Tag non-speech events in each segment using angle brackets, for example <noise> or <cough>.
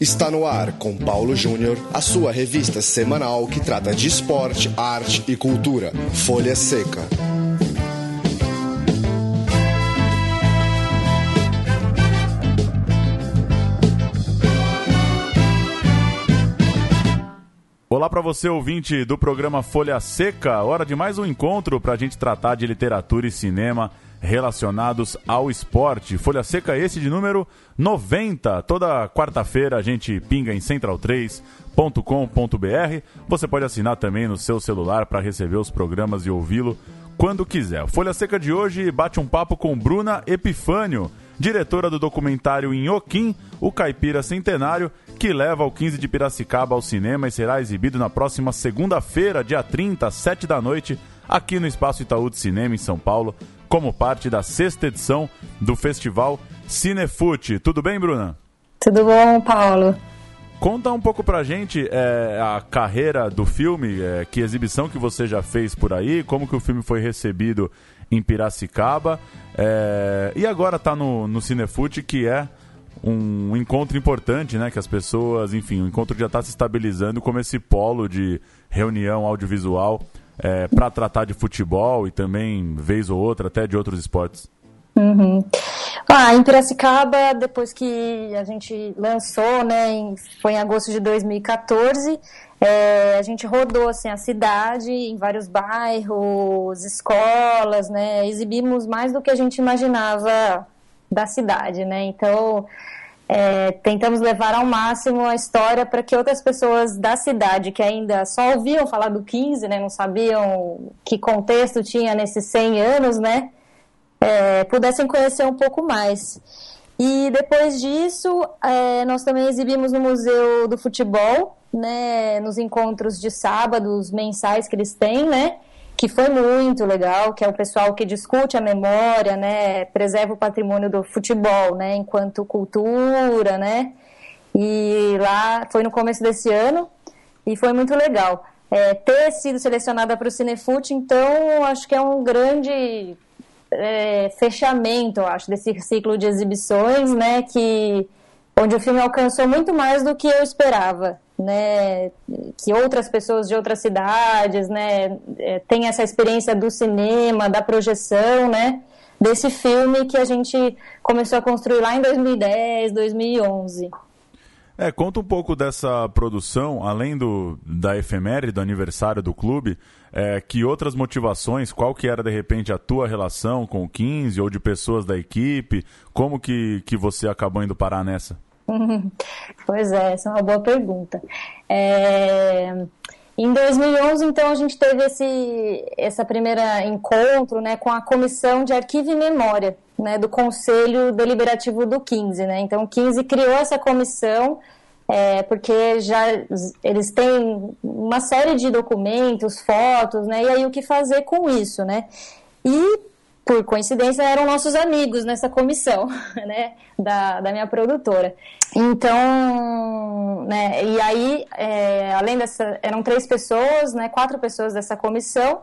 Está no ar com Paulo Júnior, a sua revista semanal que trata de esporte, arte e cultura. Folha Seca. Olá para você, ouvinte do programa Folha Seca. Hora de mais um encontro para a gente tratar de literatura e cinema relacionados ao esporte. Folha Seca esse de número 90. Toda quarta-feira a gente pinga em central3.com.br. Você pode assinar também no seu celular para receber os programas e ouvi-lo quando quiser. Folha Seca de hoje bate um papo com Bruna Epifânio, diretora do documentário Inhoquim, o Caipira Centenário, que leva o 15 de Piracicaba ao cinema e será exibido na próxima segunda-feira, dia 30, às 7 da noite, aqui no Espaço Itaú de Cinema, em São Paulo como parte da sexta edição do festival Cinefute. Tudo bem, Bruna? Tudo bom, Paulo. Conta um pouco pra gente é, a carreira do filme, é, que exibição que você já fez por aí, como que o filme foi recebido em Piracicaba. É, e agora tá no, no Cinefute, que é um encontro importante, né? Que as pessoas, enfim, o encontro já está se estabilizando como esse polo de reunião audiovisual é, para tratar de futebol e também, vez ou outra, até de outros esportes? Uhum. Ah, em Piracicaba, depois que a gente lançou, né, em, foi em agosto de 2014, é, a gente rodou assim, a cidade em vários bairros, escolas, né, exibimos mais do que a gente imaginava da cidade, né, então é, tentamos levar ao máximo a história para que outras pessoas da cidade que ainda só ouviam falar do 15, né, não sabiam que contexto tinha nesses 100 anos, né, é, pudessem conhecer um pouco mais. E depois disso, é, nós também exibimos no Museu do Futebol, né, nos encontros de sábados mensais que eles têm, né, que foi muito legal, que é o pessoal que discute a memória, né, preserva o patrimônio do futebol, né, enquanto cultura, né, e lá foi no começo desse ano e foi muito legal. É, ter sido selecionada para o Cinefute, então, acho que é um grande é, fechamento, acho, desse ciclo de exibições, né, que onde o filme alcançou muito mais do que eu esperava né, que outras pessoas de outras cidades, né, é, têm essa experiência do cinema, da projeção, né, desse filme que a gente começou a construir lá em 2010, 2011. É, conta um pouco dessa produção, além do, da efeméride, do aniversário do clube, é, que outras motivações, qual que era de repente a tua relação com o 15 ou de pessoas da equipe, como que, que você acabou indo parar nessa? <laughs> pois é, essa é uma boa pergunta. É... Em 2011, então, a gente teve esse essa primeira encontro né, com a Comissão de Arquivo e Memória né, do Conselho Deliberativo do 15. Né? Então, o 15 criou essa comissão é, porque já eles têm uma série de documentos, fotos, né, e aí o que fazer com isso, né? E por coincidência, eram nossos amigos nessa comissão, <laughs> né, da, da minha produtora. Então, né, e aí, é, além dessa, eram três pessoas, né, quatro pessoas dessa comissão,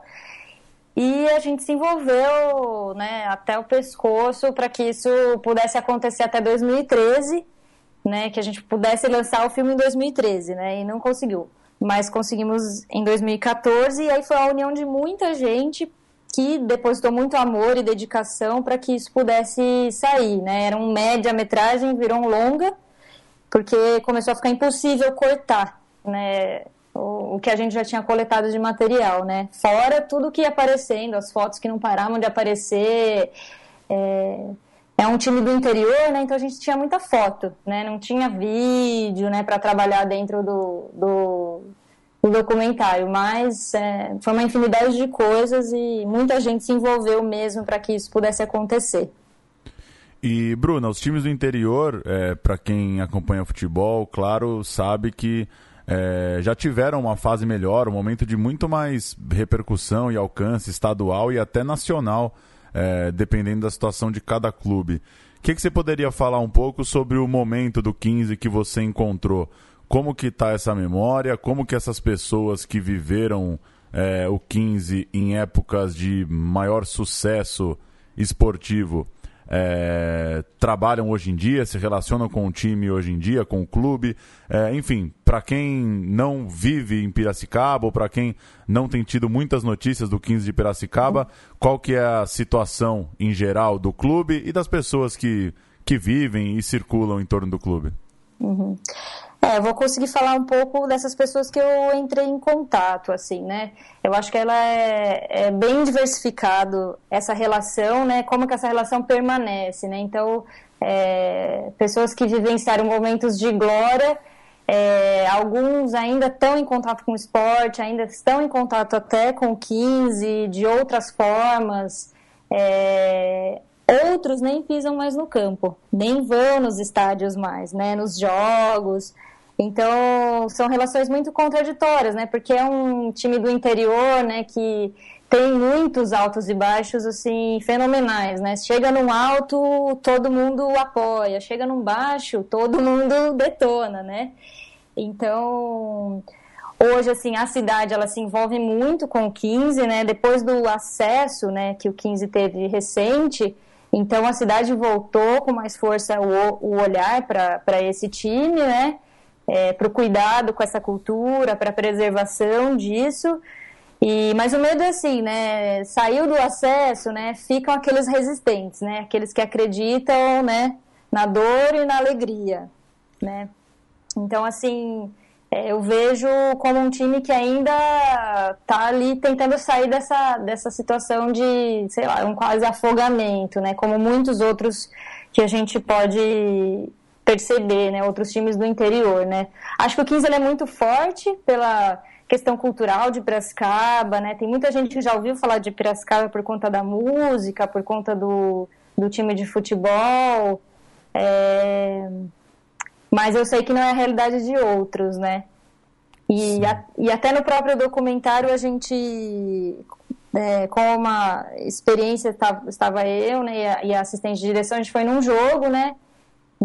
e a gente se envolveu, né, até o pescoço para que isso pudesse acontecer até 2013, né, que a gente pudesse lançar o filme em 2013, né, e não conseguiu. Mas conseguimos em 2014, e aí foi a união de muita gente que depositou muito amor e dedicação para que isso pudesse sair, né? Era um média-metragem, virou um longa, porque começou a ficar impossível cortar, né? O, que a gente já tinha coletado de material, né? Fora tudo que ia aparecendo, as fotos que não paravam de aparecer. É, é um time do interior, né? Então a gente tinha muita foto, né? Não tinha vídeo, né? Para trabalhar dentro do, do o documentário, mas é, foi uma infinidade de coisas e muita gente se envolveu mesmo para que isso pudesse acontecer. E, Bruna, os times do interior, é, para quem acompanha futebol, claro, sabe que é, já tiveram uma fase melhor, um momento de muito mais repercussão e alcance estadual e até nacional, é, dependendo da situação de cada clube. O que, que você poderia falar um pouco sobre o momento do 15 que você encontrou? Como que está essa memória, como que essas pessoas que viveram é, o 15 em épocas de maior sucesso esportivo é, trabalham hoje em dia, se relacionam com o time hoje em dia, com o clube. É, enfim, para quem não vive em Piracicaba ou para quem não tem tido muitas notícias do 15 de Piracicaba, qual que é a situação em geral do clube e das pessoas que, que vivem e circulam em torno do clube? Uhum. É, eu vou conseguir falar um pouco dessas pessoas que eu entrei em contato, assim, né? Eu acho que ela é, é, bem diversificado essa relação, né? Como que essa relação permanece, né? Então, é, pessoas que vivenciaram momentos de glória, é, alguns ainda estão em contato com o esporte, ainda estão em contato até com o 15, de outras formas. É, outros nem pisam mais no campo, nem vão nos estádios mais, né? Nos jogos. Então, são relações muito contraditórias, né? Porque é um time do interior, né, que tem muitos altos e baixos assim fenomenais, né? Chega num alto, todo mundo apoia, chega num baixo, todo mundo <laughs> detona, né? Então, hoje assim, a cidade ela se envolve muito com o 15, né? Depois do acesso, né, que o 15 teve recente, então a cidade voltou com mais força o, o olhar para esse time, né? É, para o cuidado com essa cultura, para a preservação disso. E, mas o medo é assim, né? Saiu do acesso, né? Ficam aqueles resistentes, né? Aqueles que acreditam, né? Na dor e na alegria, né? Então, assim, é, eu vejo como um time que ainda está ali tentando sair dessa, dessa situação de, sei lá, um quase afogamento, né? Como muitos outros que a gente pode perceber, né, outros times do interior, né. Acho que o 15 é muito forte pela questão cultural de Piracicaba, né, tem muita gente que já ouviu falar de Piracicaba por conta da música, por conta do, do time de futebol, é... mas eu sei que não é a realidade de outros, né. E, a, e até no próprio documentário a gente, é, com uma experiência, estava, eu né, e a, e a assistente de direção, a gente foi num jogo, né,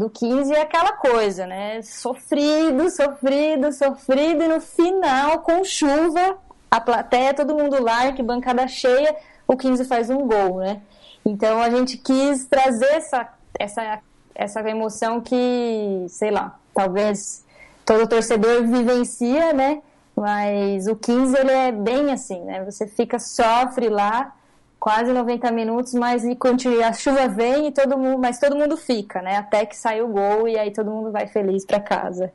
do 15 é aquela coisa, né? Sofrido, sofrido, sofrido, e no final, com chuva, a plateia, todo mundo lá, que bancada cheia, o 15 faz um gol, né? Então a gente quis trazer essa, essa, essa emoção que, sei lá, talvez todo torcedor vivencia, né? Mas o 15 ele é bem assim, né? Você fica, sofre lá, quase 90 minutos, mas e continua, a chuva vem e todo mundo, mas todo mundo fica, né? Até que sai o gol e aí todo mundo vai feliz para casa.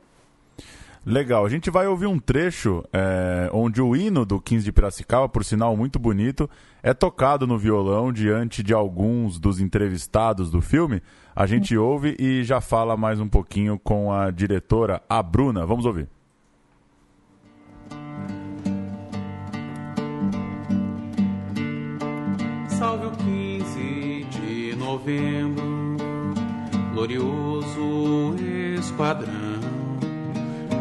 Legal, a gente vai ouvir um trecho é, onde o hino do 15 de Piracicaba, por sinal muito bonito, é tocado no violão diante de alguns dos entrevistados do filme. A gente ouve e já fala mais um pouquinho com a diretora, a Bruna. Vamos ouvir. Salve o 15 de novembro, glorioso esquadrão.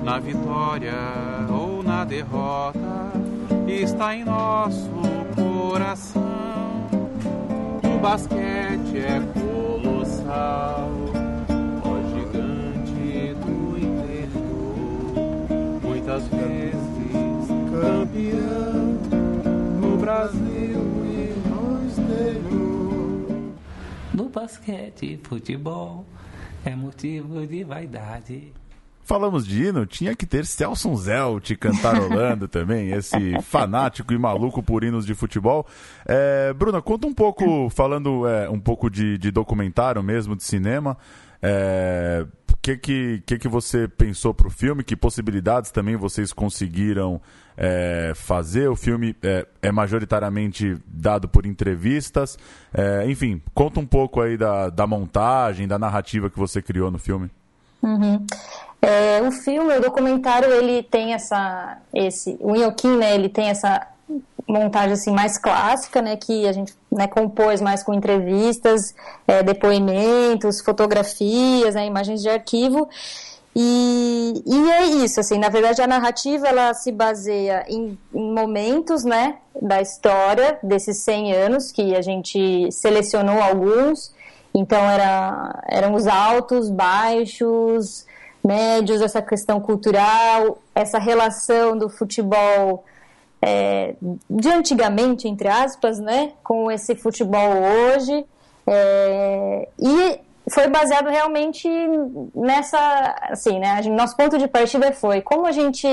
Na vitória ou na derrota, está em nosso coração. O basquete é colossal, ó gigante do interior, muitas vezes campeão basquete, futebol é motivo de vaidade. Falamos de hino, tinha que ter Celso Zelt cantarolando <laughs> também, esse fanático e maluco por hinos de futebol. É, Bruna, conta um pouco, falando é, um pouco de, de, documentário mesmo, de cinema. É, que, que, que, que você pensou para o filme? Que possibilidades também vocês conseguiram é, fazer? O filme é, é, majoritariamente dado por entrevistas. É, enfim, conta um pouco aí da, da montagem, da narrativa que você criou no filme. Uhum. É, o filme, o documentário, ele tem essa, esse, o Inhoquim, né, ele tem essa montagem assim mais clássica, né, que a gente né, compôs mais com entrevistas, é, depoimentos, fotografias, né, imagens de arquivo. E, e é isso, assim, na verdade a narrativa ela se baseia em, em momentos, né, da história desses 100 anos, que a gente selecionou alguns, então era, eram os altos, baixos, médios, essa questão cultural, essa relação do futebol é, de antigamente, entre aspas, né, com esse futebol hoje. É, e foi baseado realmente nessa, assim, né? Nosso ponto de partida foi como a gente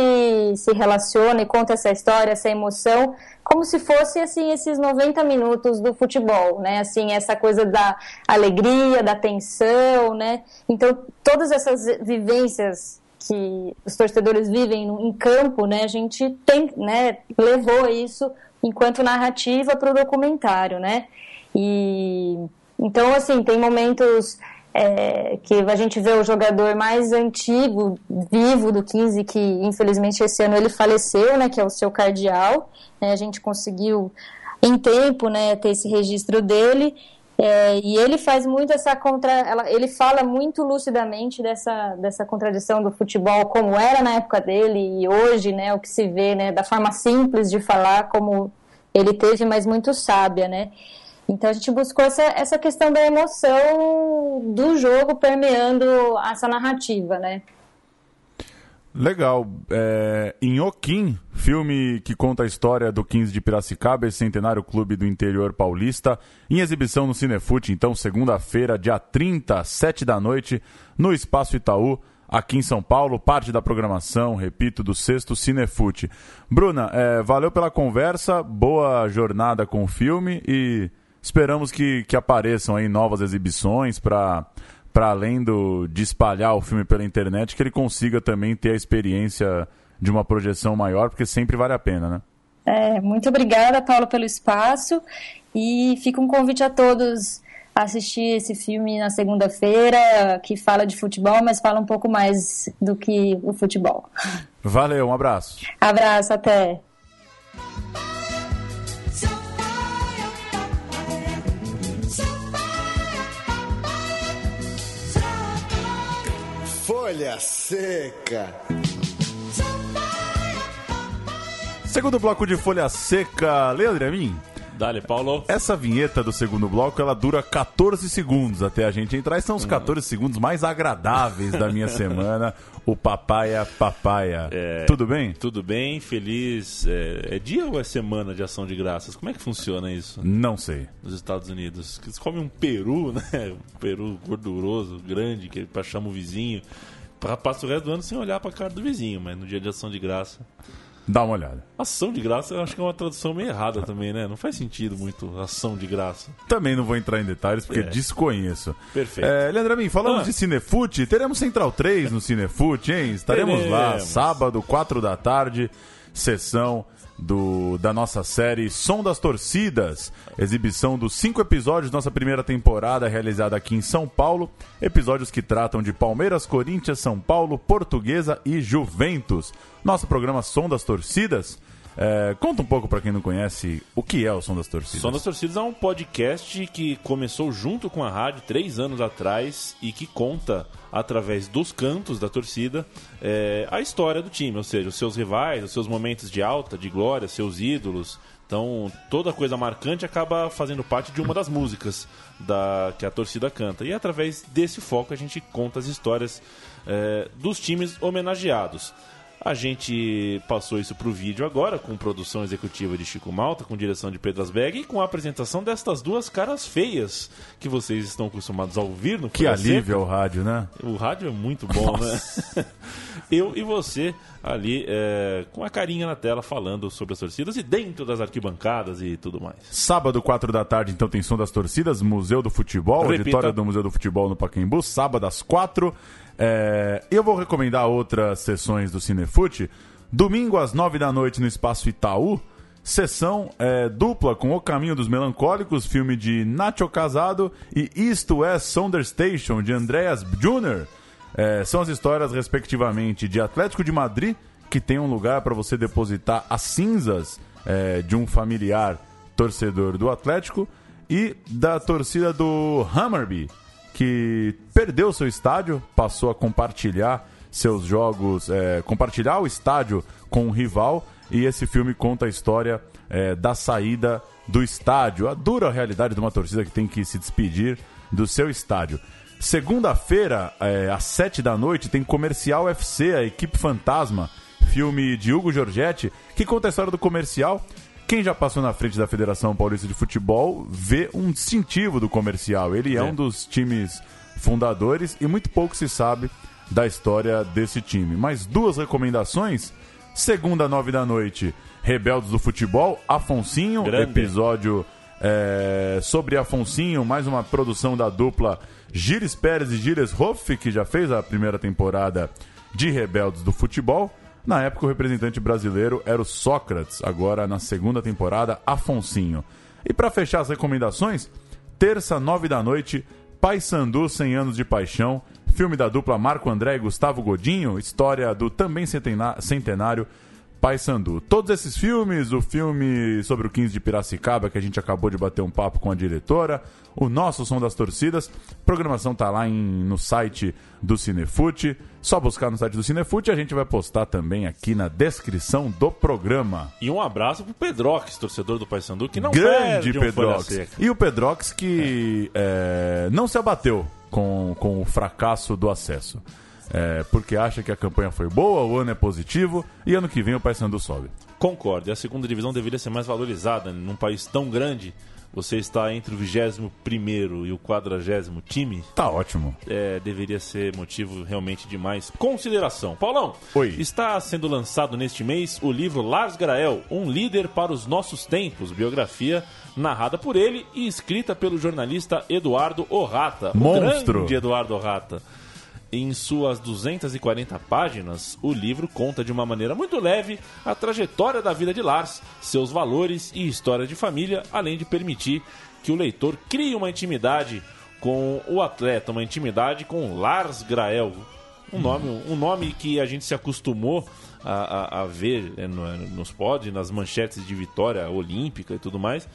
se relaciona e conta essa história, essa emoção, como se fosse assim esses 90 minutos do futebol, né? Assim, essa coisa da alegria, da tensão, né? Então, todas essas vivências que os torcedores vivem em campo, né? A gente tem, né? Levou isso enquanto narrativa para o documentário, né? E então, assim, tem momentos é, que a gente vê o jogador mais antigo, vivo do 15, que infelizmente esse ano ele faleceu, né, que é o seu cardeal. Né, a gente conseguiu em tempo, né, ter esse registro dele. É, e ele faz muito essa contra, ela, ele fala muito lucidamente dessa, dessa contradição do futebol como era na época dele e hoje, né, o que se vê, né, da forma simples de falar como ele teve, mas muito sábia, né. Então a gente buscou essa, essa questão da emoção do jogo permeando essa narrativa, né? Legal. É, em Oquim, filme que conta a história do 15 de Piracicaba, esse centenário clube do interior paulista, em exibição no Cinefute, então, segunda-feira, dia 30, 7 da noite, no Espaço Itaú, aqui em São Paulo, parte da programação, repito, do sexto Cinefute. Bruna, é, valeu pela conversa, boa jornada com o filme e Esperamos que, que apareçam aí novas exibições para para além do, de espalhar o filme pela internet, que ele consiga também ter a experiência de uma projeção maior, porque sempre vale a pena, né? É, muito obrigada, Paulo, pelo espaço e fica um convite a todos a assistir esse filme na segunda-feira, que fala de futebol, mas fala um pouco mais do que o futebol. Valeu, um abraço. Abraço, até. Folha Seca. Segundo bloco de Folha Seca, Leandro Amin. Dale, Paulo. Essa vinheta do segundo bloco, ela dura 14 segundos até a gente entrar. E são os 14 hum. segundos mais agradáveis da minha <laughs> semana. O Papaya Papaya. É, tudo bem? Tudo bem, feliz. É, é, dia ou é semana de ação de graças? Como é que funciona isso? Não sei. Nos Estados Unidos. Eles comem um peru, né? Um peru gorduroso, grande, que para chama o vizinho. Passa o resto do ano sem olhar para a cara do vizinho, mas no dia de ação de graça. Dá uma olhada. Ação de graça, eu acho que é uma tradução meio errada também, né? Não faz sentido muito ação de graça. Também não vou entrar em detalhes porque é. desconheço. Perfeito. É, Leandro Amin, falando ah. de Cinefute, teremos Central 3 no Cinefute, hein? Estaremos teremos. lá sábado, 4 da tarde, sessão do, da nossa série Som das Torcidas, exibição dos cinco episódios da nossa primeira temporada realizada aqui em São Paulo, episódios que tratam de Palmeiras, Corinthians, São Paulo, Portuguesa e Juventus. Nosso programa Som das Torcidas é, conta um pouco para quem não conhece o que é o Som das Torcidas. Som das Torcidas é um podcast que começou junto com a rádio três anos atrás e que conta através dos cantos da torcida é, a história do time, ou seja, os seus rivais, os seus momentos de alta, de glória, seus ídolos. Então toda coisa marcante acaba fazendo parte de uma das músicas da que a torcida canta e através desse foco a gente conta as histórias é, dos times homenageados. A gente passou isso para o vídeo agora, com produção executiva de Chico Malta, com direção de Pedro Asberg e com a apresentação destas duas caras feias que vocês estão acostumados a ouvir no Que alívio é o rádio, né? O rádio é muito bom, né? Nossa. né? <laughs> Eu e você ali é, com a carinha na tela falando sobre as torcidas e dentro das arquibancadas e tudo mais. Sábado, 4 da tarde, então tem som das torcidas, Museu do Futebol, Repita. auditório do Museu do Futebol no Pacaembu, sábado às 4 é, eu vou recomendar outras sessões do Cinefute. Domingo às nove da noite no Espaço Itaú, sessão é, dupla com O Caminho dos Melancólicos, filme de Nacho Casado e Isto é Sonder Station, de Andreas Jr. É, são as histórias, respectivamente, de Atlético de Madrid, que tem um lugar para você depositar as cinzas é, de um familiar torcedor do Atlético, e da torcida do Hammerby, que perdeu seu estádio, passou a compartilhar seus jogos, é, compartilhar o estádio com um rival, e esse filme conta a história é, da saída do estádio, a dura realidade de uma torcida que tem que se despedir do seu estádio. Segunda-feira, é, às sete da noite, tem Comercial FC, a equipe fantasma, filme de Hugo Giorgetti, que conta a história do comercial quem já passou na frente da Federação Paulista de Futebol vê um distintivo do comercial. Ele é, É. um dos times fundadores e muito pouco se sabe da história desse time. Mas duas recomendações. Segunda, nove da noite, Rebeldes do Futebol, Afonsinho, Grande. episódio é, sobre Afonsinho, mais uma produção da dupla Gires Pérez e Gires Hoff, que já fez a primeira temporada de Rebeldes do Futebol. Na época, o representante brasileiro era o Sócrates, agora na segunda temporada, Afonsinho. E para fechar as recomendações, terça, nove da noite, Paysandu 100 anos de paixão, filme da dupla Marco André e Gustavo Godinho, história do também centena- centenário Paysandu. Todos esses filmes, o filme sobre o 15 de Piracicaba, que a gente acabou de bater um papo com a diretora, o nosso Som das Torcidas, a programação tá lá em- no site do Cinefute. Só buscar no site do Cinefute, a gente vai postar também aqui na descrição do programa. E um abraço pro Pedrox, torcedor do Paysandu, que não Grande perde um Pedrox. seca. E o Pedrox que é, não se abateu com, com o fracasso do acesso. É, porque acha que a campanha foi boa, o ano é positivo e ano que vem o Paysandu sobe. Concordo, e a segunda divisão deveria ser mais valorizada num país tão grande. Você está entre o 21 e o 40 time, Tá ótimo. é, deveria ser motivo realmente de mais consideração. Paulão, Oi. está sendo lançado neste mês o livro Lars Grael, Um Líder para os Nossos Tempos, biografia narrada por ele e escrita pelo jornalista Eduardo Orrata. Monstro. O grande Eduardo Orrata. Em suas 240 páginas, o livro conta de uma maneira muito leve a trajetória da vida de Lars, seus valores e história de família, além de permitir que o leitor crie uma intimidade com o atleta, uma intimidade com Lars Grael. Um nome, um nome que a gente se acostumou a, a- a ver no- nos pódios, nas manchetes de vitória olímpica e tudo mais.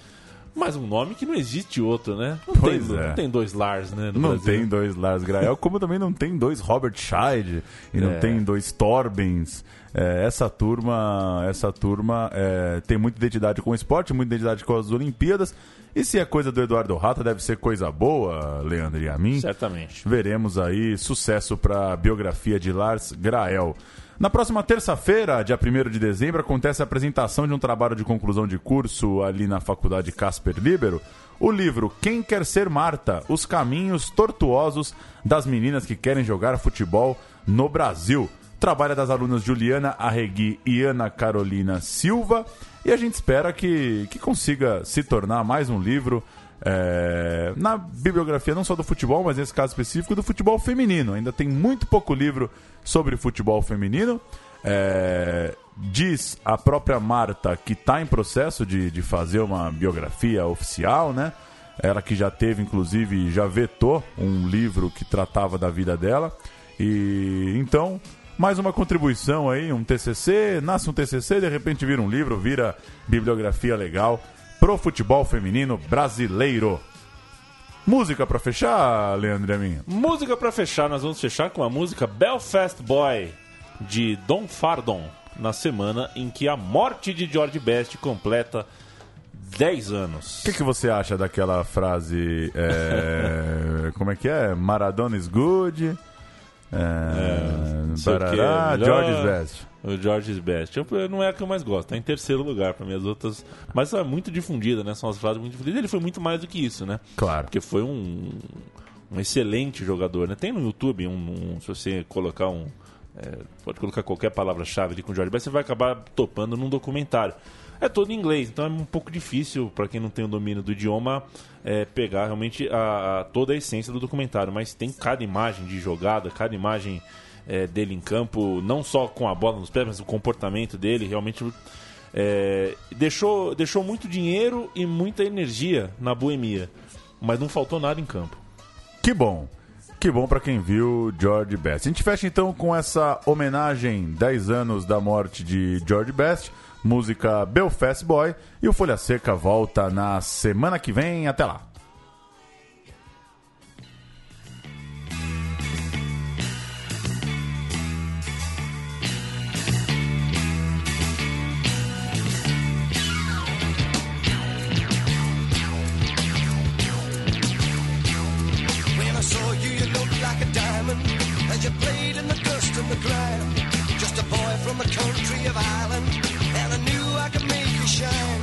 Mas um nome que não existe outro, né? Não, Pois tem, é. não tem dois Lars, né? Não Brasil. tem dois Lars Grael, como também não tem dois Robert Scheid e não É. tem dois Torbens. É, essa turma, essa turma é, tem muita identidade com o esporte, muita identidade com as Olimpíadas. E se é coisa do Eduardo Rata, deve ser coisa boa, Leandro e a mim. Certamente. Veremos aí sucesso para a biografia de Lars Grael. Na próxima terça-feira, dia 1 de dezembro, acontece a apresentação de um trabalho de conclusão de curso ali na Faculdade Casper Libero. O livro Quem Quer Ser Marta? Os Caminhos Tortuosos das Meninas que Querem Jogar Futebol no Brasil. Trabalho das alunas Juliana Arregui e Ana Carolina Silva. E a gente espera que, que consiga se tornar mais um livro é, na bibliografia não só do futebol, mas nesse caso específico do futebol feminino. Ainda tem muito pouco livro sobre futebol feminino. É, diz a própria Marta que está em processo de, de fazer uma biografia oficial, né? Ela que já teve, inclusive, já vetou um livro que tratava da vida dela. E então, mais uma contribuição aí, um TCC, nasce um TCC, de repente vira um livro, vira bibliografia legal pro futebol feminino brasileiro. Música pra fechar, Leandro e a minha? Música pra fechar, nós vamos fechar com a música Belfast Boy, de Don Fardon, na semana em que a morte de George Best completa 10 anos. O que, que você acha daquela frase? é, <laughs> como é que é? Maradona is good. É, o barará, melhor- George's best. O George's Best. Eu- Não é a que eu mais gosto, tá em terceiro lugar pra mim as outras. Mas é muito difundida, né? São as frases muito difundidas. Ele foi muito mais do que isso, né? Claro. Porque foi um, um excelente jogador, né? Tem no YouTube, um, um- se você colocar um. é, pode colocar qualquer palavra-chave ali com o George Best, você vai acabar topando num documentário. É todo em inglês, então é um pouco difícil para quem não tem o domínio do idioma é, pegar realmente a, a- toda a essência do documentário. Mas tem cada imagem de jogada, cada imagem é, dele em campo, não só com a bola nos pés, mas o comportamento dele realmente é, deixou, deixou muito dinheiro e muita energia na boemia, mas não faltou nada em campo. Que bom. Que bom pra quem viu George Best. A gente fecha então com essa homenagem 10 anos da morte de George Best, música Belfast Boy, e o Folha Seca volta na semana que vem. Até lá. diamond as you played in the dust and the grime. Just a boy from the country of Ireland, and I knew I could make you shine.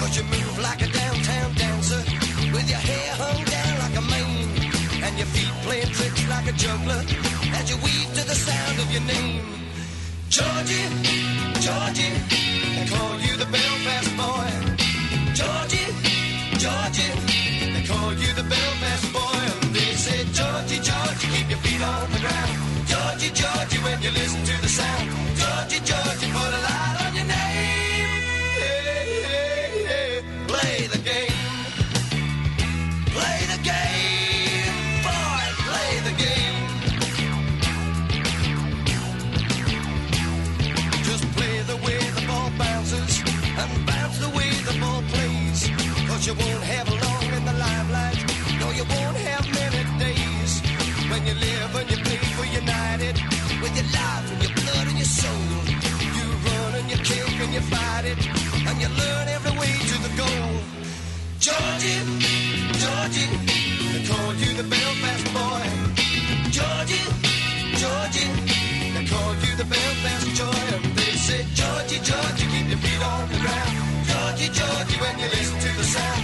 Cause you move like a downtown dancer, with your hair hung down like a mane, and your feet playing tricks like a juggler, as you weave to the sound of your name. Georgie, Georgie, they call you the Belfast boy. Georgie, Georgie, they call you the Belfast Georgie, Georgie, keep your feet on the ground. Georgie, Georgie, when you listen to the sound. Georgie, Georgie, put a light on your name. jokey when you listen to the sound.